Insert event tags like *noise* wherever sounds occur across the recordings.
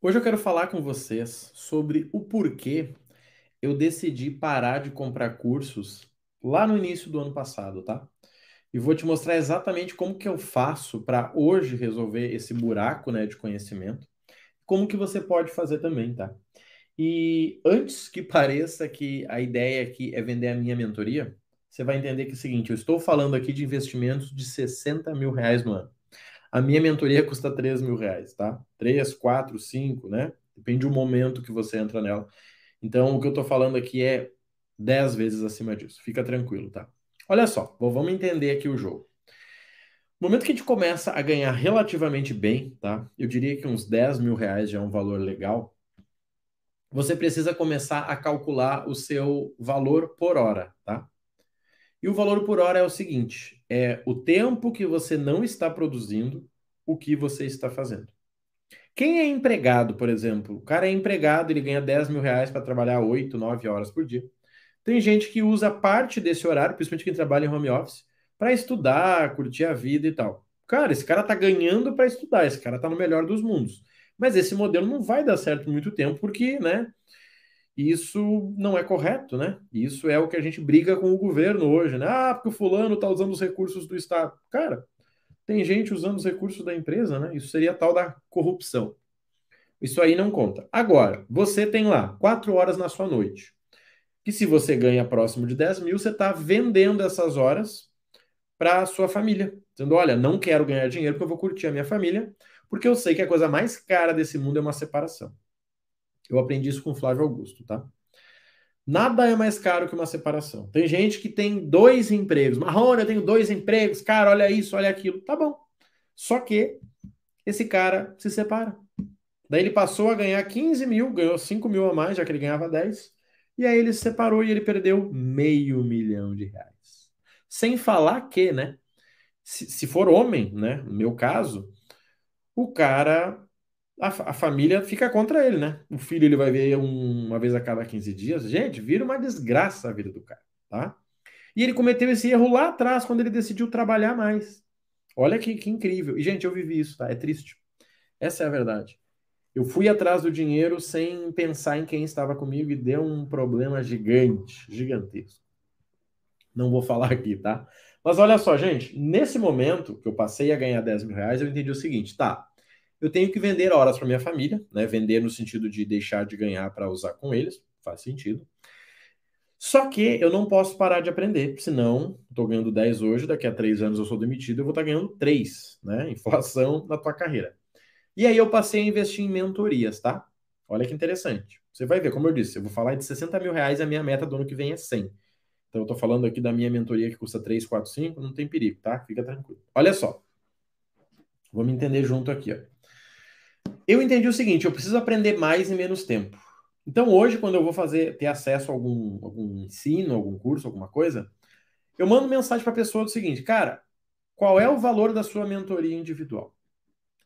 Hoje eu quero falar com vocês sobre o porquê eu decidi parar de comprar cursos lá no início do ano passado, tá? E vou te mostrar exatamente como que eu faço para hoje resolver esse buraco, né, de conhecimento, como que você pode fazer também, tá? E antes que *laughs* pareça que a ideia aqui é vender a minha mentoria, você vai entender que é o seguinte, eu estou falando aqui de investimentos de 60 mil reais no ano. A minha mentoria custa 3 mil reais, tá? 3, 4, 5, né? Depende do momento que você entra nela. Então, o que eu tô falando aqui é 10 vezes acima disso. Fica tranquilo, tá? Olha só, vamos entender aqui o jogo. No momento que a gente começa a ganhar relativamente bem, tá? Eu diria que uns 10 mil reais já é um valor legal. Você precisa começar a calcular o seu valor por hora, tá? E o valor por hora é o seguinte: é o tempo que você não está produzindo o que você está fazendo. Quem é empregado, por exemplo, o cara é empregado, ele ganha 10 mil reais para trabalhar 8, 9 horas por dia. Tem gente que usa parte desse horário, principalmente quem trabalha em home office, para estudar, curtir a vida e tal. Cara, esse cara tá ganhando para estudar, esse cara tá no melhor dos mundos. Mas esse modelo não vai dar certo muito tempo, porque, né, isso não é correto, né? Isso é o que a gente briga com o governo hoje, né? Ah, porque o fulano está usando os recursos do Estado. Cara, tem gente usando os recursos da empresa, né? Isso seria tal da corrupção. Isso aí não conta. Agora, você tem lá quatro horas na sua noite. Que se você ganha próximo de 10 mil, você está vendendo essas horas para a sua família. Dizendo, olha, não quero ganhar dinheiro porque eu vou curtir a minha família, porque eu sei que a coisa mais cara desse mundo é uma separação. Eu aprendi isso com o Flávio Augusto, tá? Nada é mais caro que uma separação. Tem gente que tem dois empregos. Marrone, eu tenho dois empregos. Cara, olha isso, olha aquilo. Tá bom. Só que esse cara se separa. Daí ele passou a ganhar 15 mil, ganhou 5 mil a mais, já que ele ganhava 10. E aí ele se separou e ele perdeu meio milhão de reais. Sem falar que, né? Se, se for homem, né? No meu caso, o cara a, a, família fica contra ele, né? O filho ele vai ver um, uma vez a cada 15 dias. Gente, vira uma desgraça a vida do cara, tá? E ele cometeu esse erro lá atrás, quando ele decidiu trabalhar mais. Olha que, que incrível. E, gente, eu vivi isso, tá? É triste. Essa é a verdade. Eu fui atrás do dinheiro sem pensar em quem estava comigo e deu um problema gigante, gigantesco. Não vou falar aqui, tá? Mas olha só, gente, nesse momento que eu passei a ganhar 10 mil reais, eu entendi o seguinte, tá? Eu tenho que vender horas para minha família, né? Vender no sentido de deixar de ganhar para usar com eles, faz sentido. Só que eu não posso parar de aprender, senão estou ganhando 10 hoje, daqui a 3 anos eu sou demitido, eu vou estar tá ganhando 3, né? *laughs* Inflação na tua carreira. E aí eu passei a investir em mentorias, tá? Olha que interessante. Você vai ver, como eu disse, eu vou falar de 60 mil reais, a minha meta do ano que vem é 100. Então eu estou falando aqui da minha mentoria que custa 3, 4, 5, não tem perigo, tá? Fica tranquilo. Olha só. Vamos entender junto aqui, ó eu entendi o seguinte: eu preciso aprender mais em menos tempo. Então, hoje, quando eu vou fazer, ter acesso a algum, algum ensino, algum curso, alguma coisa, eu mando mensagem para a pessoa do seguinte, cara, qual é o valor da sua mentoria individual?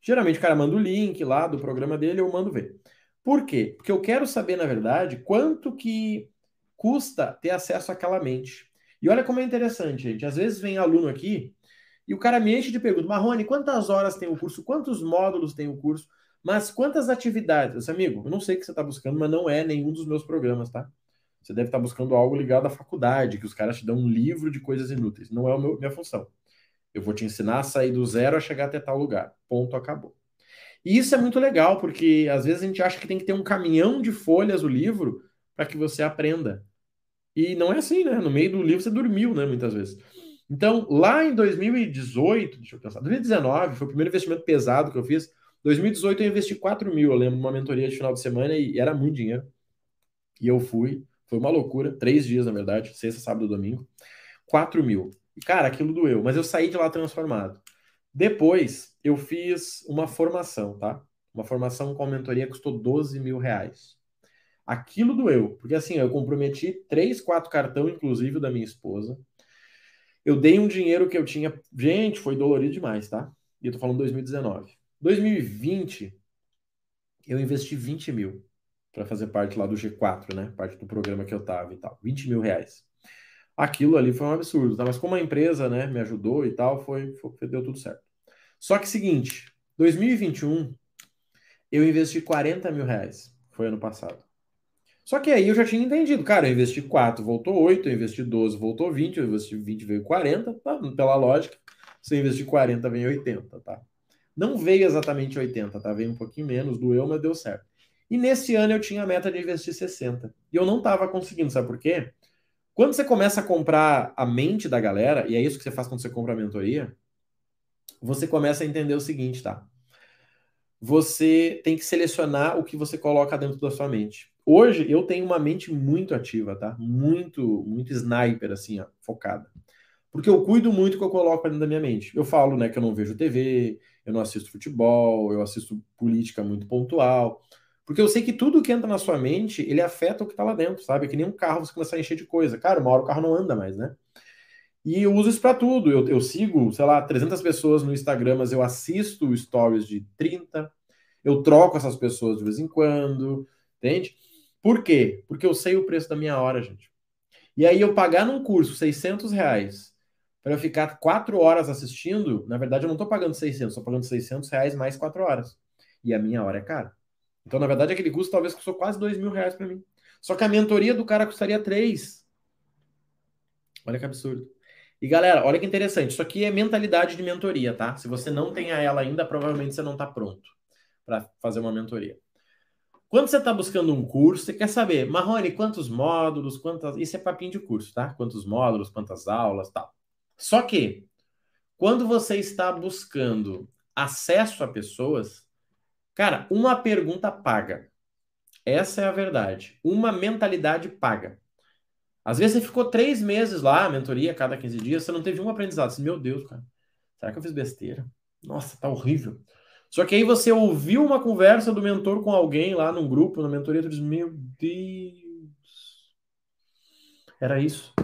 Geralmente o cara manda o link lá do programa dele, eu mando ver. Por quê? Porque eu quero saber, na verdade, quanto que custa ter acesso àquela mente. E olha como é interessante, gente. Às vezes vem aluno aqui e o cara me enche de perguntas. Marrone, quantas horas tem o curso? Quantos módulos tem o curso? Mas quantas atividades? Esse amigo, eu não sei o que você está buscando, mas não é nenhum dos meus programas, tá? Você deve estar tá buscando algo ligado à faculdade, que os caras te dão um livro de coisas inúteis. Não é a minha função. Eu vou te ensinar a sair do zero a chegar até tal lugar. Ponto, acabou. E isso é muito legal, porque às vezes a gente acha que tem que ter um caminhão de folhas o livro para que você aprenda. E não é assim, né? No meio do livro você dormiu, né? Muitas vezes. Então, lá em 2018, deixa eu pensar, 2019 foi o primeiro investimento pesado que eu fiz 2018 eu investi 4 mil, eu lembro, numa mentoria de final de semana e era muito dinheiro. E eu fui, foi uma loucura, três dias na verdade, sexta, sábado e domingo. 4 mil. E cara, aquilo doeu, mas eu saí de lá transformado. Depois eu fiz uma formação, tá? Uma formação com a mentoria custou 12 mil reais. Aquilo doeu, porque assim, eu comprometi três, quatro cartão, inclusive da minha esposa. Eu dei um dinheiro que eu tinha. Gente, foi dolorido demais, tá? E eu tô falando 2019. 2020, eu investi 20 mil para fazer parte lá do G4, né? Parte do programa que eu tava e tal. 20 mil reais. Aquilo ali foi um absurdo, tá? Mas como a empresa, né, me ajudou e tal, foi, foi deu tudo certo. Só que seguinte, 2021 eu investi 40 mil reais. Foi ano passado. Só que aí eu já tinha entendido. Cara, eu investi 4, voltou 8, eu investi 12, voltou 20, eu investi 20, veio 40, tá? Pela lógica, se eu investir 40, vem 80, tá? Não veio exatamente 80, tá? Veio um pouquinho menos, doeu, mas deu certo. E nesse ano eu tinha a meta de investir 60. E eu não estava conseguindo, sabe por quê? Quando você começa a comprar a mente da galera, e é isso que você faz quando você compra a mentoria, você começa a entender o seguinte, tá? Você tem que selecionar o que você coloca dentro da sua mente. Hoje eu tenho uma mente muito ativa, tá? Muito, muito sniper, assim, ó, focada. Porque eu cuido muito do que eu coloco dentro da minha mente. Eu falo, né, que eu não vejo TV, eu não assisto futebol, eu assisto política muito pontual. Porque eu sei que tudo que entra na sua mente, ele afeta o que tá lá dentro, sabe? É que nem um carro você começar a encher de coisa. Cara, uma hora o carro não anda mais, né? E eu uso isso para tudo. Eu, eu, sigo, sei lá, 300 pessoas no Instagram, mas eu assisto stories de 30. Eu troco essas pessoas de vez em quando, entende? Por quê? Porque eu sei o preço da minha hora, gente. E aí eu pagar num curso 600 reais para eu ficar quatro horas assistindo, na verdade eu não estou pagando 600, estou pagando 600 reais mais quatro horas. E a minha hora é cara. Então, na verdade, aquele custo talvez custou quase dois mil reais para mim. Só que a mentoria do cara custaria três. Olha que absurdo. E galera, olha que interessante. Isso aqui é mentalidade de mentoria, tá? Se você não tem ela ainda, provavelmente você não está pronto para fazer uma mentoria. Quando você está buscando um curso, você quer saber, Marrone, quantos módulos, quantas. Isso é papinho de curso, tá? Quantos módulos, quantas aulas, tal. Só que, quando você está buscando acesso a pessoas, cara, uma pergunta paga. Essa é a verdade. Uma mentalidade paga. Às vezes você ficou três meses lá, mentoria, cada 15 dias, você não teve um aprendizado. Você, Meu Deus, cara, será que eu fiz besteira? Nossa, tá horrível. Só que aí você ouviu uma conversa do mentor com alguém lá num grupo, na mentoria, tu diz, meu Deus. Era isso.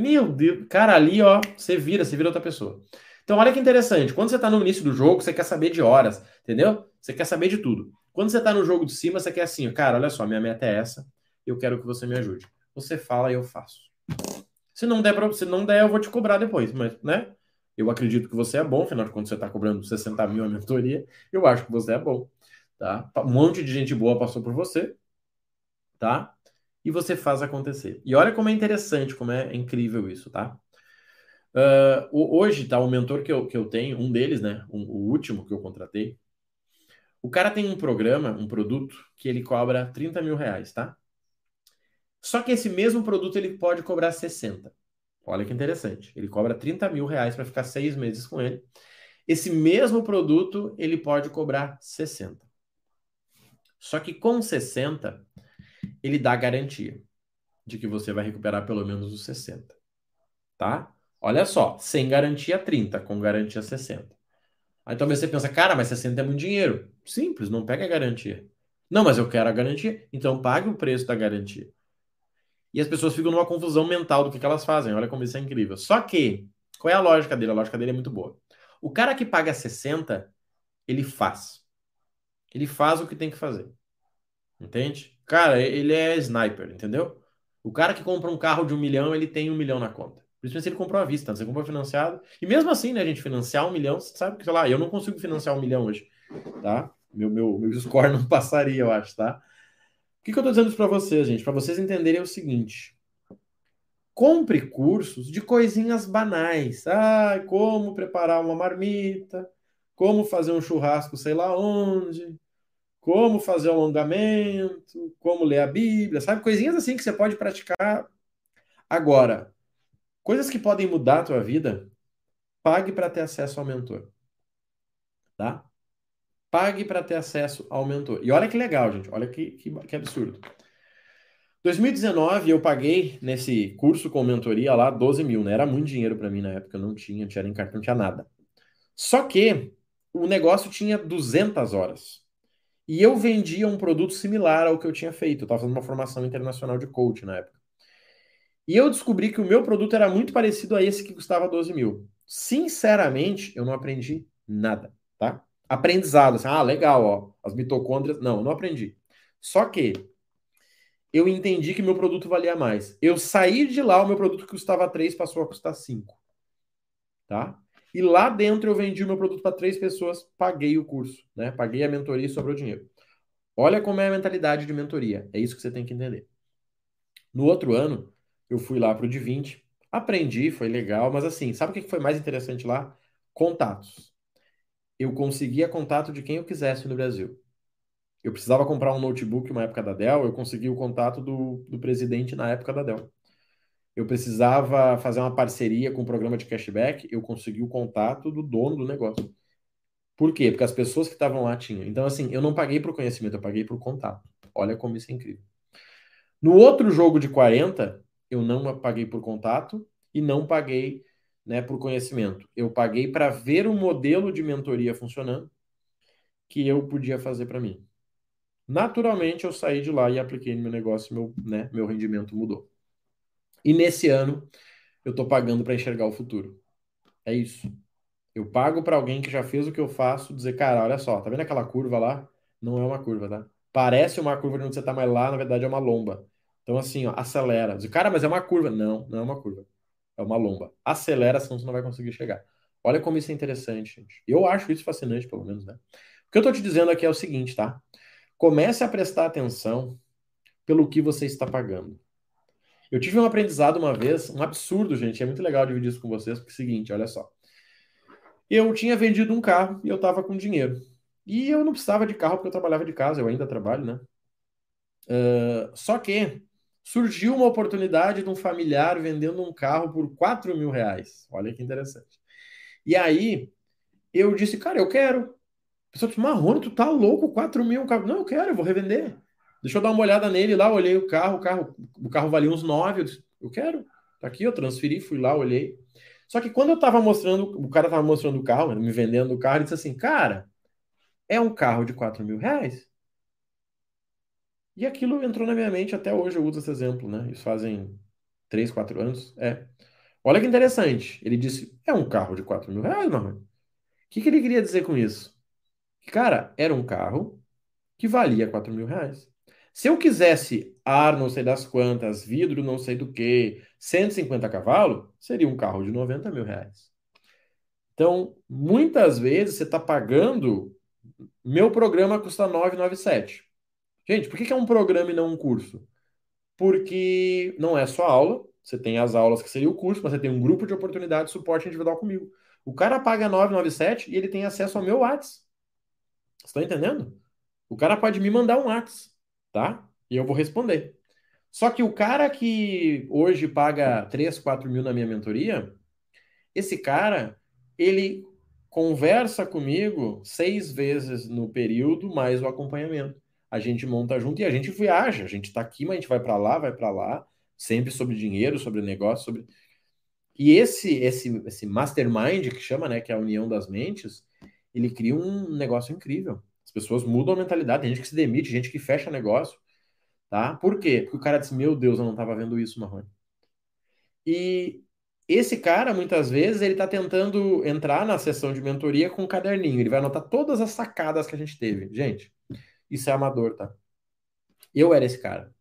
Meu Deus, cara, ali, ó, você vira, você vira outra pessoa. Então, olha que interessante. Quando você está no início do jogo, você quer saber de horas, entendeu? Você quer saber de tudo. Quando você está no jogo de cima, você quer assim, cara, olha só, minha meta é essa, eu quero que você me ajude. Você fala e eu faço. Se não der, pra, se não der, eu vou te cobrar depois, mas, né? Eu acredito que você é bom, afinal de contas você está cobrando 60 mil a mentoria, eu acho que você é bom, tá? Um monte de gente boa passou por você, tá? E você faz acontecer. E olha como é interessante, como é incrível isso, tá? Uh, hoje, tá, o mentor que eu, que eu tenho, um deles, né, um, o último que eu contratei, o cara tem um programa, um produto, que ele cobra 30 mil reais, tá? Só que esse mesmo produto ele pode cobrar 60. Olha que interessante. Ele cobra 30 mil reais para ficar seis meses com ele. Esse mesmo produto ele pode cobrar 60. Só que com 60, ele dá garantia de que você vai recuperar pelo menos os 60. Tá? Olha só, sem garantia 30, com garantia 60. Aí talvez você pensa, cara, mas 60 é muito dinheiro. Simples, não pega a garantia. Não, mas eu quero a garantia, então pague o preço da garantia. E as pessoas ficam numa confusão mental do que, que elas fazem. Olha como isso é incrível. Só que, qual é a lógica dele? A lógica dele é muito boa. O cara que paga 60, ele faz. Ele faz o que tem que fazer. Entende? Cara, ele é sniper, entendeu? O cara que compra um carro de um milhão, ele tem um milhão na conta. Principalmente se ele comprou à vista, você comprou financiado. E mesmo assim, né, gente, financiar um milhão, você sabe que, sei lá, eu não consigo financiar um milhão hoje, tá? Meu, meu, meu score não *laughs* passaria, eu acho, tá? O que, que eu tô dizendo pra vocês, gente? Para vocês entenderem o seguinte. Compre cursos de coisinhas banais. Ah, como preparar uma marmita, como fazer um churrasco sei lá onde, como fazer alongamento, como ler a Bíblia, sabe? Coisinhas assim que você pode praticar agora. Coisas que podem mudar a tua vida, pague para ter acesso ao mentor. Tá? Pague para ter acesso ao mentor. E olha que legal, gente. Olha que, que, que absurdo. 2019 eu paguei nesse curso com mentoria lá 12 mil, né? Era muito dinheiro para mim na época, eu não tinha, não tinha nem cartão, não tinha nada. Só que o negócio tinha 200 horas. E eu vendia um produto similar ao que eu tinha feito. Eu estava fazendo uma formação internacional de coach na época. E eu descobri que o meu produto era muito parecido a esse que custava 12 mil. Sinceramente, eu não aprendi nada, tá? Aprendizado, assim, ah, legal, ó, as mitocôndrias. Não, eu não aprendi. Só que eu entendi que meu produto valia mais. Eu saí de lá, o meu produto que custava 3 passou a custar 5. Tá? E lá dentro eu vendi o meu produto para três pessoas, paguei o curso, né? Paguei a mentoria e sobrou dinheiro. Olha como é a mentalidade de mentoria. É isso que você tem que entender. No outro ano, eu fui lá para o de 20, aprendi, foi legal, mas assim, sabe o que foi mais interessante lá? Contatos. Eu conseguia contato de quem eu quisesse no Brasil. Eu precisava comprar um notebook uma época da Dell, eu consegui o contato do, do presidente na época da Dell. Eu precisava fazer uma parceria com um programa de cashback, eu consegui o contato do dono do negócio. Por quê? Porque as pessoas que estavam lá tinham. Então, assim, eu não paguei por conhecimento, eu paguei por contato. Olha como isso é incrível. No outro jogo de 40, eu não paguei por contato e não paguei né, por conhecimento. Eu paguei para ver o modelo de mentoria funcionando que eu podia fazer para mim. Naturalmente, eu saí de lá e apliquei no meu negócio, meu, né, meu rendimento mudou. E nesse ano, eu estou pagando para enxergar o futuro. É isso. Eu pago para alguém que já fez o que eu faço, dizer, cara, olha só, tá vendo aquela curva lá? Não é uma curva, tá? Parece uma curva de onde você tá, mas lá, na verdade, é uma lomba. Então, assim, ó, acelera. Diz, cara, mas é uma curva. Não, não é uma curva. É uma lomba. Acelera, senão você não vai conseguir chegar. Olha como isso é interessante, gente. Eu acho isso fascinante, pelo menos, né? O que eu tô te dizendo aqui é o seguinte, tá? Comece a prestar atenção pelo que você está pagando. Eu tive um aprendizado uma vez, um absurdo, gente. É muito legal dividir isso com vocês, porque é o seguinte, olha só. Eu tinha vendido um carro e eu estava com dinheiro. E eu não precisava de carro porque eu trabalhava de casa, eu ainda trabalho, né? Uh, só que surgiu uma oportunidade de um familiar vendendo um carro por 4 mil reais. Olha que interessante. E aí eu disse, cara, eu quero. A pessoa disse, Marrone, tu tá louco? 4 mil um carro. Não, eu quero, eu vou revender. Deixa eu dar uma olhada nele lá, olhei o carro, o carro, o carro valia uns 9. Eu disse, eu quero. Tá aqui, eu transferi, fui lá, olhei. Só que quando eu tava mostrando, o cara tava mostrando o carro, me vendendo o carro, ele disse assim, cara, é um carro de 4 mil reais? E aquilo entrou na minha mente, até hoje eu uso esse exemplo, né? Isso fazem 3, 4 anos. É. Olha que interessante. Ele disse, é um carro de 4 mil reais, mano. O que, que ele queria dizer com isso? Cara, era um carro que valia 4 mil reais. Se eu quisesse ar não sei das quantas, vidro não sei do que, 150 cavalos, seria um carro de 90 mil reais. Então, muitas vezes você está pagando. Meu programa custa 997. Gente, por que é um programa e não um curso? Porque não é só aula, você tem as aulas que seria o curso, mas você tem um grupo de oportunidade de suporte individual comigo. O cara paga 997 e ele tem acesso ao meu WhatsApp. Estão entendendo? O cara pode me mandar um WhatsApp, tá? E eu vou responder. Só que o cara que hoje paga 3, 4 mil na minha mentoria, esse cara, ele conversa comigo seis vezes no período, mais o acompanhamento a gente monta junto e a gente viaja. A gente está aqui, mas a gente vai para lá, vai para lá, sempre sobre dinheiro, sobre negócio, sobre. E esse, esse, esse mastermind que chama, né, que é a união das mentes, ele cria um negócio incrível. As pessoas mudam a mentalidade, tem gente que se demite, gente que fecha negócio, tá? Por quê? Porque o cara diz, meu Deus, eu não estava vendo isso, Marrone. E esse cara, muitas vezes, ele está tentando entrar na sessão de mentoria com um caderninho. Ele vai anotar todas as sacadas que a gente teve. Gente, isso é amador, tá? Eu era esse cara.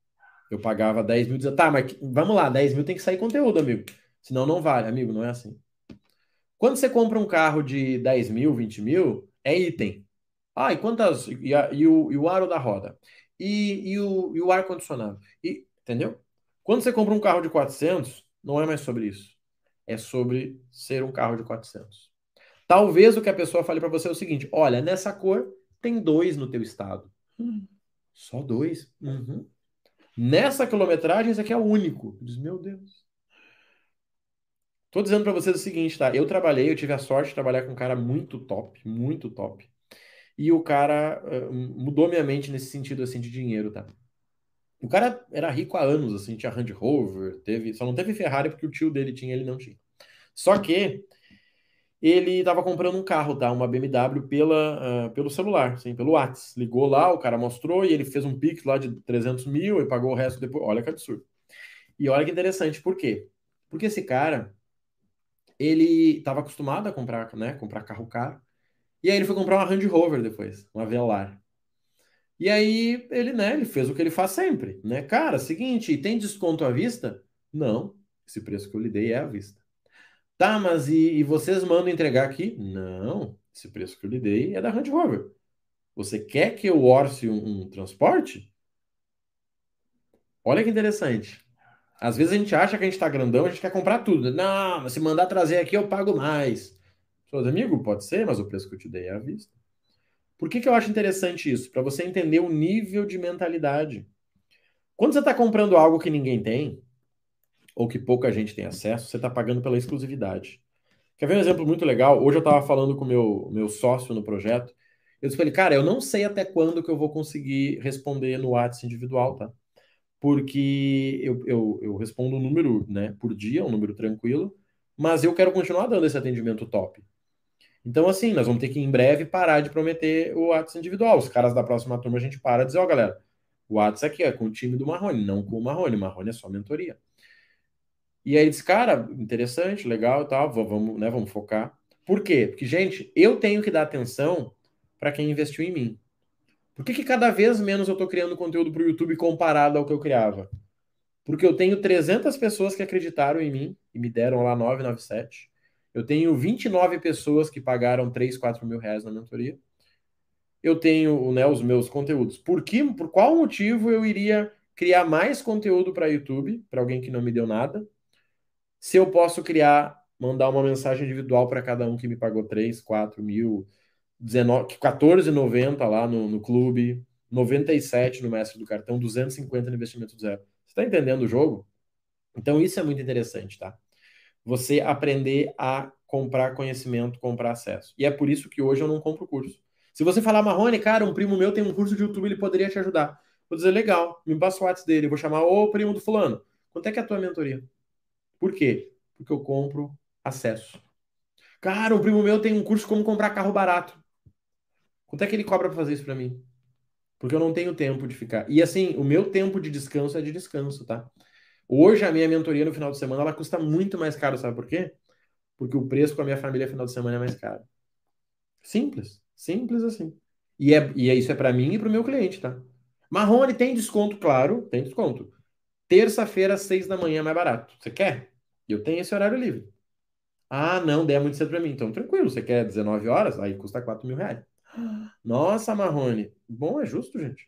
Eu pagava 10 mil, dizia, tá, mas vamos lá, 10 mil tem que sair conteúdo, amigo. Senão não vale, amigo, não é assim. Quando você compra um carro de 10 mil, 20 mil, é item. Ah, e quantas. E, a, e, o, e o aro da roda? E, e o, e o ar-condicionado? E, entendeu? Quando você compra um carro de 400, não é mais sobre isso. É sobre ser um carro de 400. Talvez o que a pessoa fale para você é o seguinte: olha, nessa cor tem dois no teu estado. Hum. Só dois? Uhum. Nessa quilometragem, esse aqui é o único. Diz, meu Deus. Tô dizendo para vocês o seguinte, tá? Eu trabalhei, eu tive a sorte de trabalhar com um cara muito top, muito top. E o cara uh, mudou minha mente nesse sentido, assim, de dinheiro, tá? O cara era rico há anos, assim, tinha Range Rover, teve, só não teve Ferrari porque o tio dele tinha, ele não tinha. Só que ele estava comprando um carro, tá? Uma BMW pela, uh, pelo celular, assim, pelo WhatsApp. Ligou lá, o cara mostrou e ele fez um Pix lá de 300 mil e pagou o resto depois. Olha que absurdo. E olha que interessante, por quê? Porque esse cara, ele estava acostumado a comprar, né, comprar carro caro. E aí ele foi comprar uma Range Rover depois, uma Velar. E aí ele, né, ele fez o que ele faz sempre, né? Cara, seguinte, tem desconto à vista? Não, esse preço que eu lhe dei é à vista. Tá, mas e, e vocês mandam entregar aqui? Não, esse preço que eu lhe dei é da Land Rover. Você quer que eu orce um, um transporte? Olha que interessante. Às vezes a gente acha que a gente está grandão, a gente quer comprar tudo. Não, mas se mandar trazer aqui eu pago mais. Seus amigos, pode ser, mas o preço que eu te dei é à vista. Por que, que eu acho interessante isso? Para você entender o nível de mentalidade. Quando você está comprando algo que ninguém tem, ou que pouca gente tem acesso, você está pagando pela exclusividade. Quer ver um exemplo muito legal? Hoje eu estava falando com o meu, meu sócio no projeto. Eu disse para ele, cara, eu não sei até quando que eu vou conseguir responder no WhatsApp individual, tá? Porque eu, eu, eu respondo um número né, por dia, um número tranquilo, mas eu quero continuar dando esse atendimento top. Então, assim, nós vamos ter que em breve parar de prometer o WhatsApp individual. Os caras da próxima turma a gente para de dizer, ó, oh, galera, o WhatsApp aqui é com o time do Marrone, não com o Marrone. O Marrone é só mentoria. E aí disse, cara, interessante, legal e tal, vamos, né, vamos focar. Por quê? Porque, gente, eu tenho que dar atenção para quem investiu em mim. Por que, que cada vez menos eu estou criando conteúdo para o YouTube comparado ao que eu criava? Porque eu tenho 300 pessoas que acreditaram em mim e me deram lá 997. Eu tenho 29 pessoas que pagaram 3, 4 mil reais na mentoria. Eu tenho né, os meus conteúdos. Por, que, por qual motivo eu iria criar mais conteúdo para YouTube, para alguém que não me deu nada, se eu posso criar, mandar uma mensagem individual para cada um que me pagou 3, 4 mil, 14,90 lá no, no clube, 97 no mestre do cartão, 250 no investimento zero. Você está entendendo o jogo? Então isso é muito interessante, tá? Você aprender a comprar conhecimento, comprar acesso. E é por isso que hoje eu não compro curso. Se você falar, Marrone, cara, um primo meu tem um curso de YouTube, ele poderia te ajudar. Vou dizer, legal, me passa o WhatsApp dele, vou chamar o primo do fulano. Quanto é que é a tua mentoria? Por quê? Porque eu compro acesso. Cara, um primo meu tem um curso como comprar carro barato. Quanto é que ele cobra para fazer isso para mim? Porque eu não tenho tempo de ficar. E assim, o meu tempo de descanso é de descanso, tá? Hoje a minha mentoria no final de semana ela custa muito mais caro, sabe por quê? Porque o preço com a minha família no final de semana é mais caro. Simples, simples assim. E, é, e é, isso é para mim e para o meu cliente, tá? Marrone tem desconto, claro, tem desconto. Terça-feira, seis da manhã é mais barato. Você quer? Eu tenho esse horário livre. Ah, não, der muito cedo para mim. Então, tranquilo. Você quer 19 horas? Aí custa 4 mil reais. *gasps* Nossa, Marrone. Bom, é justo, gente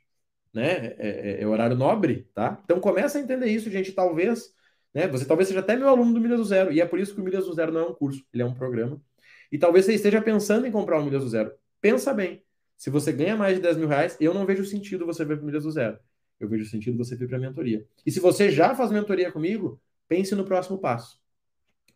né? É, é, é, horário nobre, tá? Então começa a entender isso, gente. Talvez, né? Você talvez seja até meu aluno do Milhas do Zero, e é por isso que o Milhas do Zero não é um curso, ele é um programa. E talvez você esteja pensando em comprar o Milhas do Zero. Pensa bem. Se você ganha mais de 10 mil reais, eu não vejo sentido você vir para Milhas do Zero. Eu vejo sentido você vir para a mentoria. E se você já faz mentoria comigo, pense no próximo passo.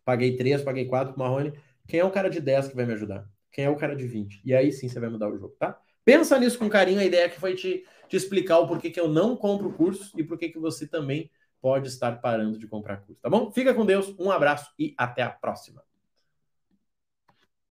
Paguei 3, paguei 4 para Marrone. Quem é o cara de 10 que vai me ajudar? Quem é o cara de 20? E aí sim você vai mudar o jogo, tá? Pensa nisso com carinho, a ideia que foi te te explicar o porquê que eu não compro curso e porquê que você também pode estar parando de comprar curso, tá bom? Fica com Deus, um abraço e até a próxima.